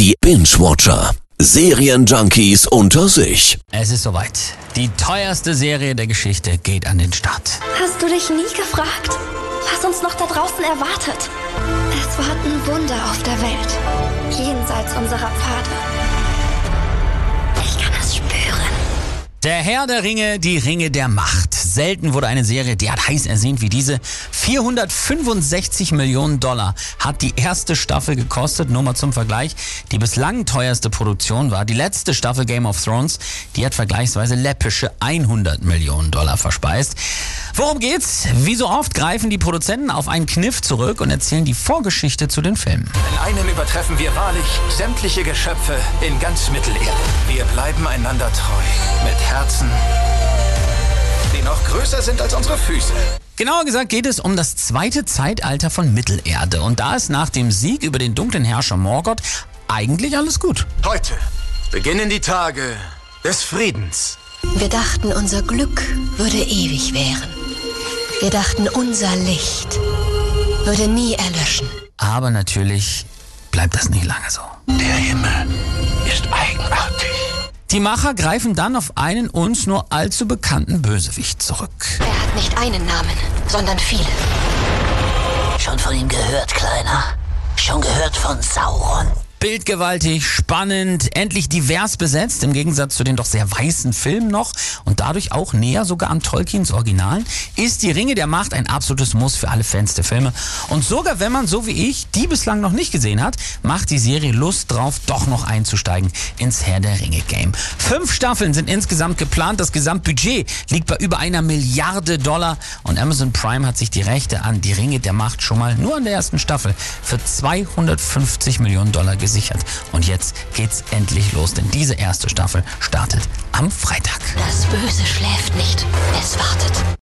Die Binge-Watcher. Serienjunkies unter sich. Es ist soweit. Die teuerste Serie der Geschichte geht an den Start. Hast du dich nie gefragt, was uns noch da draußen erwartet? Es warten Wunder auf der Welt, jenseits unserer Pfade. Der Herr der Ringe, die Ringe der Macht. Selten wurde eine Serie derart heiß ersehnt wie diese. 465 Millionen Dollar hat die erste Staffel gekostet. Nur mal zum Vergleich. Die bislang teuerste Produktion war die letzte Staffel Game of Thrones. Die hat vergleichsweise läppische 100 Millionen Dollar verspeist. Worum geht's? Wie so oft greifen die Produzenten auf einen Kniff zurück und erzählen die Vorgeschichte zu den Filmen. In einem übertreffen wir wahrlich sämtliche Geschöpfe in ganz Mittelerde. Wir bleiben einander treu. Mit Herzen, die noch größer sind als unsere Füße. Genauer gesagt geht es um das zweite Zeitalter von Mittelerde. Und da ist nach dem Sieg über den dunklen Herrscher Morgoth eigentlich alles gut. Heute beginnen die Tage des Friedens. Wir dachten, unser Glück würde ewig währen. Wir dachten, unser Licht würde nie erlöschen. Aber natürlich bleibt das nicht lange so. Der Himmel. Die Macher greifen dann auf einen uns nur allzu bekannten Bösewicht zurück. Er hat nicht einen Namen, sondern viele. Schon von ihm gehört, Kleiner. Schon gehört von Sauron. Bildgewaltig, spannend, endlich divers besetzt, im Gegensatz zu den doch sehr weißen Filmen noch und dadurch auch näher sogar an Tolkiens Originalen, ist die Ringe der Macht ein absolutes Muss für alle Fans der Filme. Und sogar wenn man, so wie ich, die bislang noch nicht gesehen hat, macht die Serie Lust drauf, doch noch einzusteigen ins Herr der Ringe Game. Fünf Staffeln sind insgesamt geplant, das Gesamtbudget liegt bei über einer Milliarde Dollar und Amazon Prime hat sich die Rechte an die Ringe der Macht schon mal nur an der ersten Staffel für 250 Millionen Dollar gesichert gesichert. Und jetzt geht's endlich los, denn diese erste Staffel startet am Freitag. Das Böse schläft nicht, es wartet.